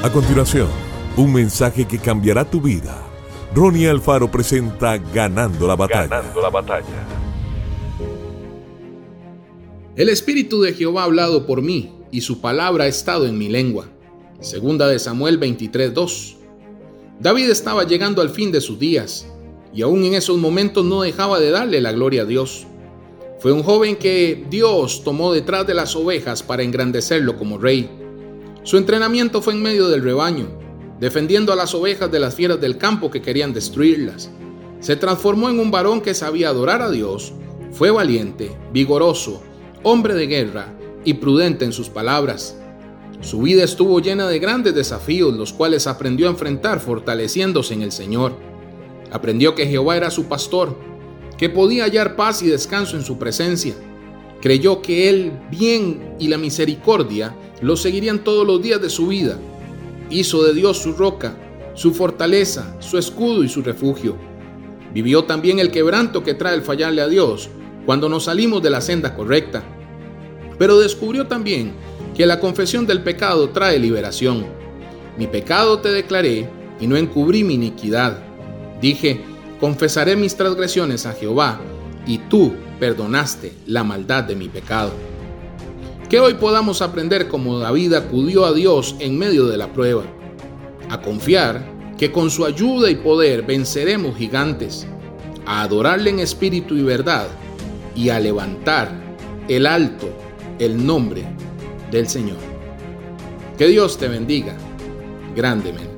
A continuación, un mensaje que cambiará tu vida. Ronnie Alfaro presenta Ganando la batalla. Ganando la batalla. El Espíritu de Jehová ha hablado por mí, y su palabra ha estado en mi lengua. Segunda de Samuel 23:2. David estaba llegando al fin de sus días, y aún en esos momentos no dejaba de darle la gloria a Dios. Fue un joven que Dios tomó detrás de las ovejas para engrandecerlo como rey. Su entrenamiento fue en medio del rebaño, defendiendo a las ovejas de las fieras del campo que querían destruirlas. Se transformó en un varón que sabía adorar a Dios, fue valiente, vigoroso, hombre de guerra y prudente en sus palabras. Su vida estuvo llena de grandes desafíos, los cuales aprendió a enfrentar fortaleciéndose en el Señor. Aprendió que Jehová era su pastor, que podía hallar paz y descanso en su presencia. Creyó que el bien y la misericordia lo seguirían todos los días de su vida. Hizo de Dios su roca, su fortaleza, su escudo y su refugio. Vivió también el quebranto que trae el fallarle a Dios cuando nos salimos de la senda correcta. Pero descubrió también que la confesión del pecado trae liberación. Mi pecado te declaré y no encubrí mi iniquidad. Dije, confesaré mis transgresiones a Jehová, y tú perdonaste la maldad de mi pecado. Que hoy podamos aprender como David acudió a Dios en medio de la prueba, a confiar que con su ayuda y poder venceremos gigantes, a adorarle en espíritu y verdad y a levantar el alto el nombre del Señor. Que Dios te bendiga grandemente.